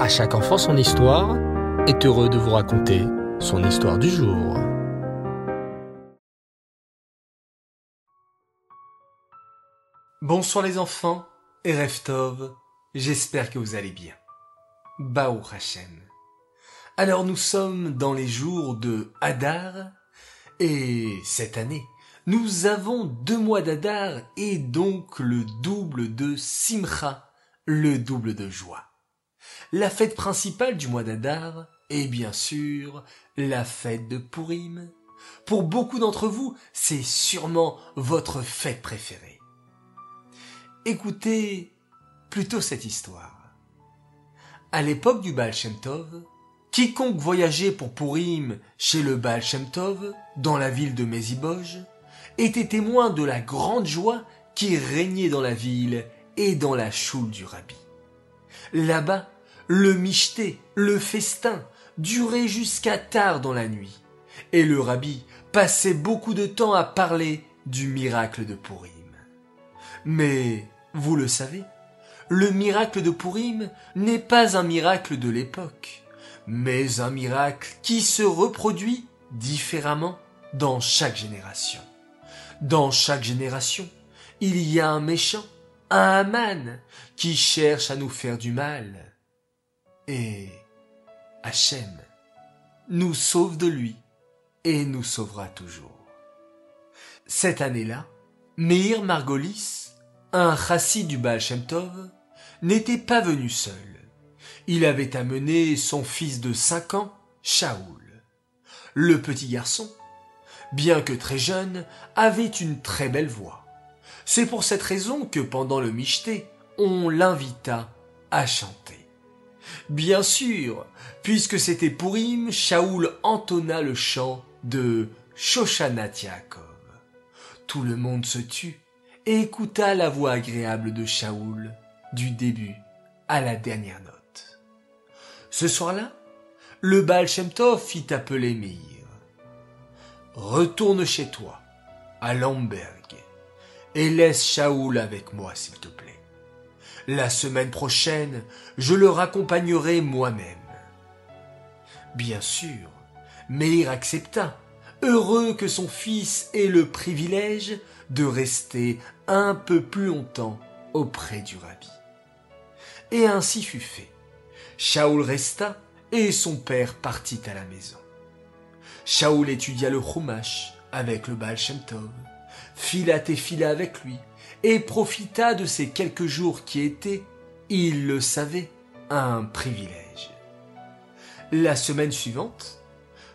À chaque enfant son histoire est heureux de vous raconter son histoire du jour. Bonsoir les enfants et Reftov, j'espère que vous allez bien. Baou Hashem. Alors nous sommes dans les jours de Hadar et cette année nous avons deux mois d'Adar et donc le double de Simcha, le double de joie. La fête principale du mois d'Adar est bien sûr la fête de Purim. Pour beaucoup d'entre vous, c'est sûrement votre fête préférée. Écoutez plutôt cette histoire. À l'époque du Baal Shem Tov, quiconque voyageait pour Purim chez le Baal Shem Tov, dans la ville de Meziboj, était témoin de la grande joie qui régnait dans la ville et dans la choule du rabbi. Là-bas, le micheté, le festin, durait jusqu'à tard dans la nuit, et le rabbi passait beaucoup de temps à parler du miracle de Purim. Mais, vous le savez, le miracle de Purim n'est pas un miracle de l'époque, mais un miracle qui se reproduit différemment dans chaque génération. Dans chaque génération, il y a un méchant, un Haman, qui cherche à nous faire du mal. Et Hachem nous sauve de lui et nous sauvera toujours. Cette année-là, Meir Margolis, un chassid du Baal Shem Tov, n'était pas venu seul. Il avait amené son fils de cinq ans, Shaoul. Le petit garçon bien que très jeune, avait une très belle voix. C'est pour cette raison que pendant le michté, on l'invita à chanter. Bien sûr, puisque c'était Pourim, Shaoul entonna le chant de Shoshanat Yaakov. Tout le monde se tut et écouta la voix agréable de Shaoul du début à la dernière note. Ce soir-là, le Baal fit appeler Meir. Retourne chez toi, à Lamberg, et laisse Shaoul avec moi, s'il te plaît. La semaine prochaine, je le raccompagnerai moi-même. Bien sûr, Meir accepta, heureux que son fils ait le privilège de rester un peu plus longtemps auprès du rabbi. Et ainsi fut fait. Shaoul resta et son père partit à la maison. Shaoul étudia le Chumash avec le Baal Shem Tov, fit la tefila avec lui, et profita de ces quelques jours qui étaient, il le savait, un privilège. La semaine suivante,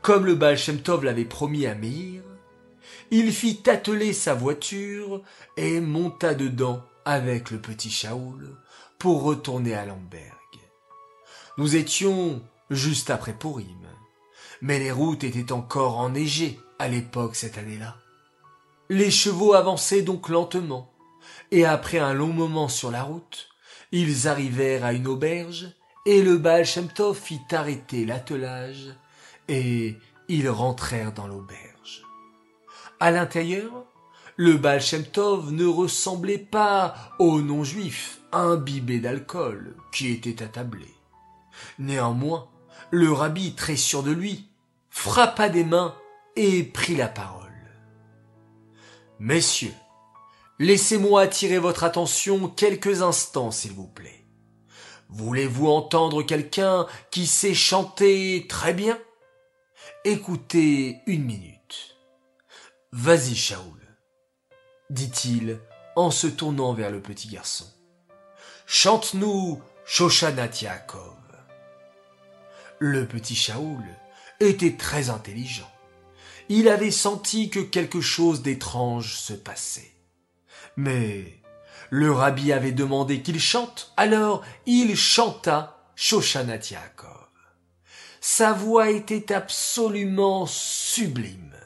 comme le Baal Shem l'avait promis à Meir, il fit atteler sa voiture et monta dedans avec le petit Shaoul pour retourner à Lamberg. Nous étions juste après Purim mais les routes étaient encore enneigées à l'époque cette année-là. Les chevaux avançaient donc lentement, et après un long moment sur la route, ils arrivèrent à une auberge, et le Baal Shem fit arrêter l'attelage, et ils rentrèrent dans l'auberge. À l'intérieur, le Baal Shem ne ressemblait pas aux non-juifs imbibés d'alcool qui étaient attablés. Néanmoins, le rabbi, très sûr de lui, frappa des mains et prit la parole. Messieurs, laissez-moi attirer votre attention quelques instants, s'il vous plaît. Voulez-vous entendre quelqu'un qui sait chanter très bien? Écoutez une minute. Vas-y, Shaoul, dit-il en se tournant vers le petit garçon. Chante-nous Shoshanat Yaakov. Le petit Shaoul était très intelligent. Il avait senti que quelque chose d'étrange se passait. Mais le rabbi avait demandé qu'il chante, alors il chanta Shoshanat Yaakov. Sa voix était absolument sublime.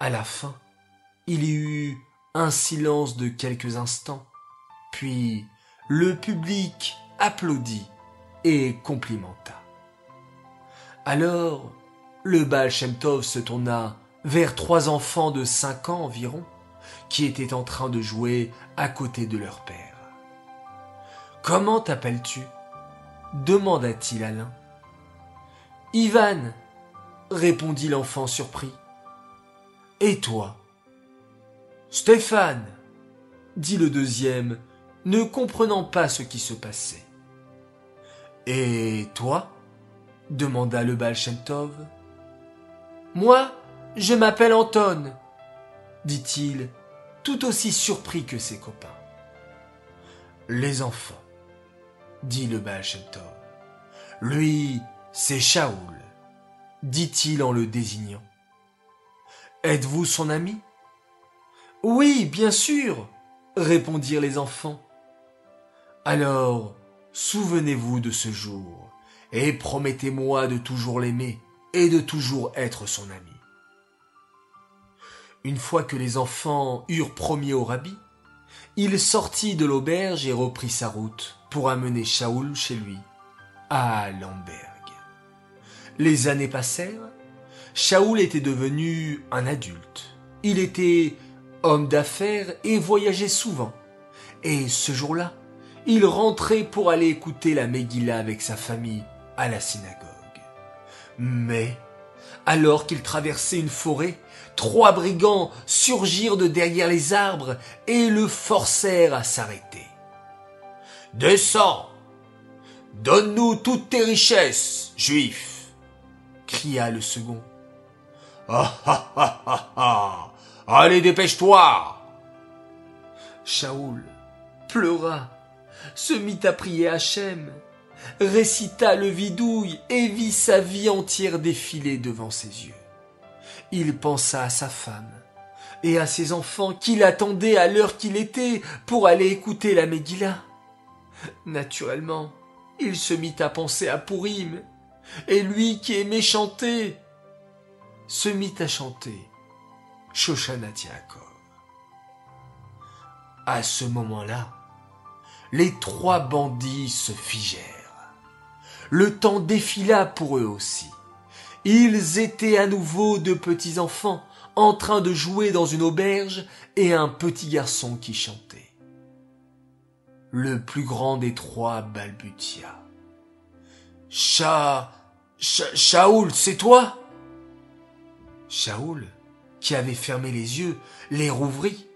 À la fin, il y eut un silence de quelques instants, puis le public applaudit et complimenta. Alors, le Baal Shem Tov se tourna vers trois enfants de cinq ans environ, qui étaient en train de jouer à côté de leur père. Comment t'appelles-tu? demanda-t-il à l'un. Ivan, répondit l'enfant surpris. Et toi? Stéphane, dit le deuxième, ne comprenant pas ce qui se passait. Et toi? demanda le Baal Moi, je m'appelle Anton, dit-il, tout aussi surpris que ses copains. Les enfants, dit le Baal Lui, c'est Shaoul, dit-il en le désignant. Êtes-vous son ami? Oui, bien sûr, répondirent les enfants. Alors, souvenez-vous de ce jour, et promettez-moi de toujours l'aimer et de toujours être son ami. Une fois que les enfants eurent promis au rabbi, il sortit de l'auberge et reprit sa route pour amener Shaoul chez lui, à Lamberg. Les années passèrent, Shaoul était devenu un adulte. Il était homme d'affaires et voyageait souvent. Et ce jour-là, il rentrait pour aller écouter la Megillah avec sa famille à la synagogue. Mais, alors qu'il traversait une forêt, trois brigands surgirent de derrière les arbres et le forcèrent à s'arrêter. Descends! Donne-nous toutes tes richesses, juif cria le second. Ah ah ah ah ah! Allez, dépêche-toi! Shaoul pleura, se mit à prier Hachem, récita le vidouille et vit sa vie entière défiler devant ses yeux. Il pensa à sa femme et à ses enfants qui l'attendaient à l'heure qu'il était pour aller écouter la Megillah. Naturellement, il se mit à penser à Pourim, et lui qui aimait chanter, se mit à chanter Shoshana À ce moment-là, les trois bandits se figèrent. Le temps défila pour eux aussi. Ils étaient à nouveau de petits enfants en train de jouer dans une auberge et un petit garçon qui chantait. Le plus grand des trois balbutia. Cha, Shaoul, c'est toi? Shaoul, qui avait fermé les yeux, les rouvrit.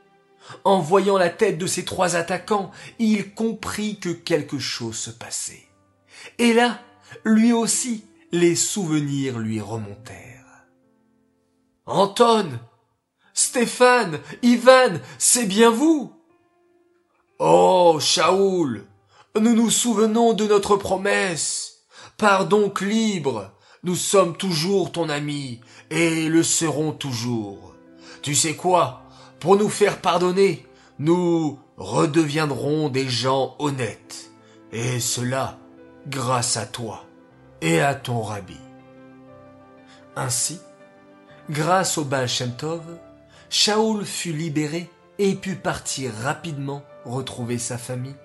En voyant la tête de ces trois attaquants, il comprit que quelque chose se passait. Et là, lui aussi, les souvenirs lui remontèrent. Anton, Stéphane, Ivan, c'est bien vous? Oh, Shaoul, nous nous souvenons de notre promesse. Pars donc libre. Nous sommes toujours ton ami et le serons toujours. Tu sais quoi? Pour nous faire pardonner, nous redeviendrons des gens honnêtes. Et cela grâce à toi et à ton rabbi. Ainsi, grâce au Baal Shem Tov, Shaoul fut libéré et put partir rapidement retrouver sa famille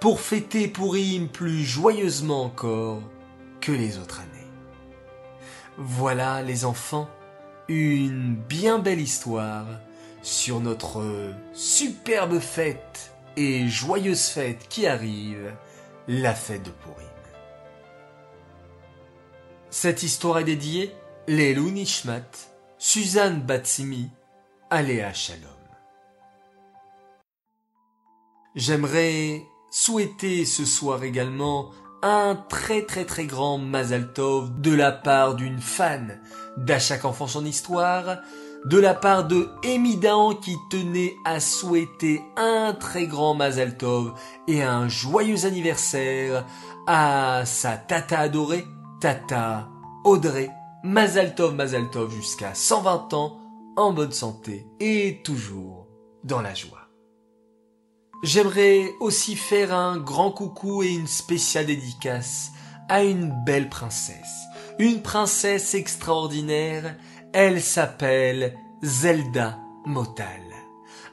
pour fêter Purim plus joyeusement encore que les autres années. Voilà les enfants, une bien belle histoire sur notre superbe fête et joyeuse fête qui arrive, la fête de Purim. Cette histoire est dédiée Lelou Nishmat, Suzanne Batsimi, Aléa Shalom. J'aimerais souhaiter ce soir également un très très très grand Mazal Tov de la part d'une fan d'À chaque enfant son histoire, de la part de Emidan qui tenait à souhaiter un très grand Mazal Tov et un joyeux anniversaire à sa tata adorée Tata, Audrey, Mazaltov Mazaltov jusqu'à 120 ans, en bonne santé et toujours dans la joie. J'aimerais aussi faire un grand coucou et une spéciale dédicace à une belle princesse. Une princesse extraordinaire, elle s'appelle Zelda Motal.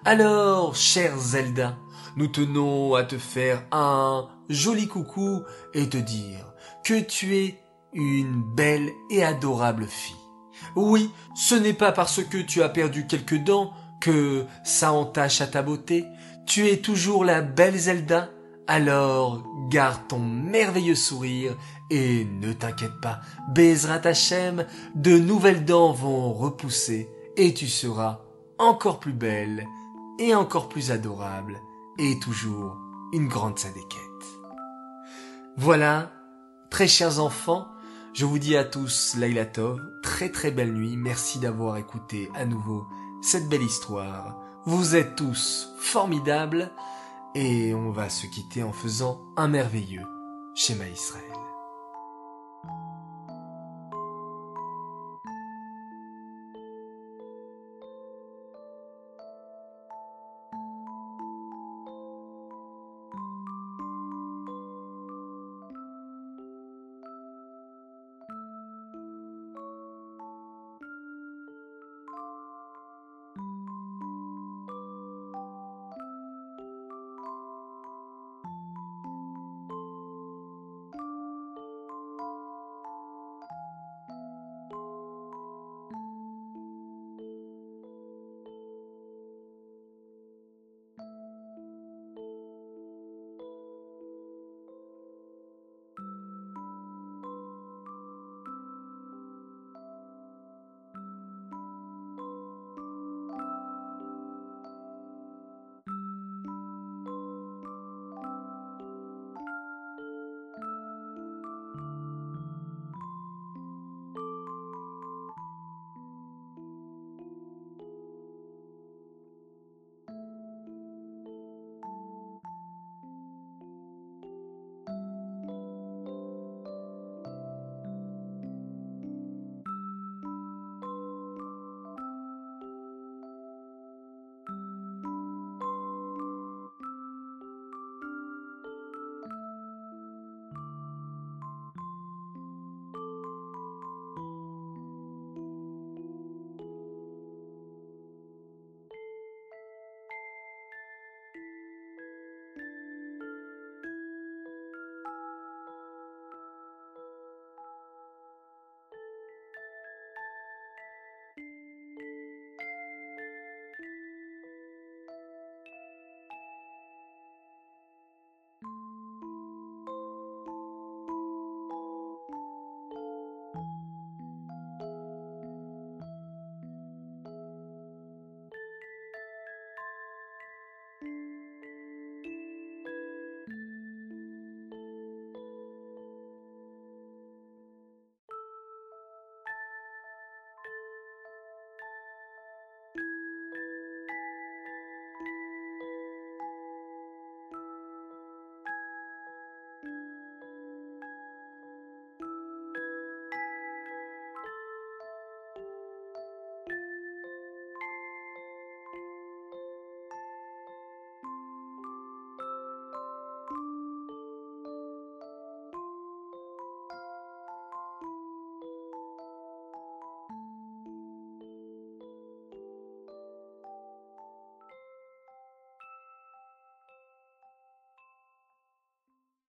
Alors, chère Zelda, nous tenons à te faire un joli coucou et te dire que tu es une belle et adorable fille. Oui, ce n'est pas parce que tu as perdu quelques dents que ça entache à ta beauté. Tu es toujours la belle Zelda alors garde ton merveilleux sourire et ne t'inquiète pas, Bezrat Hachem, de nouvelles dents vont repousser et tu seras encore plus belle et encore plus adorable et toujours une grande sadéquette. Voilà, très chers enfants, je vous dis à tous Laila Tov, très très belle nuit, merci d'avoir écouté à nouveau cette belle histoire. Vous êtes tous formidables et on va se quitter en faisant un merveilleux schéma Israël.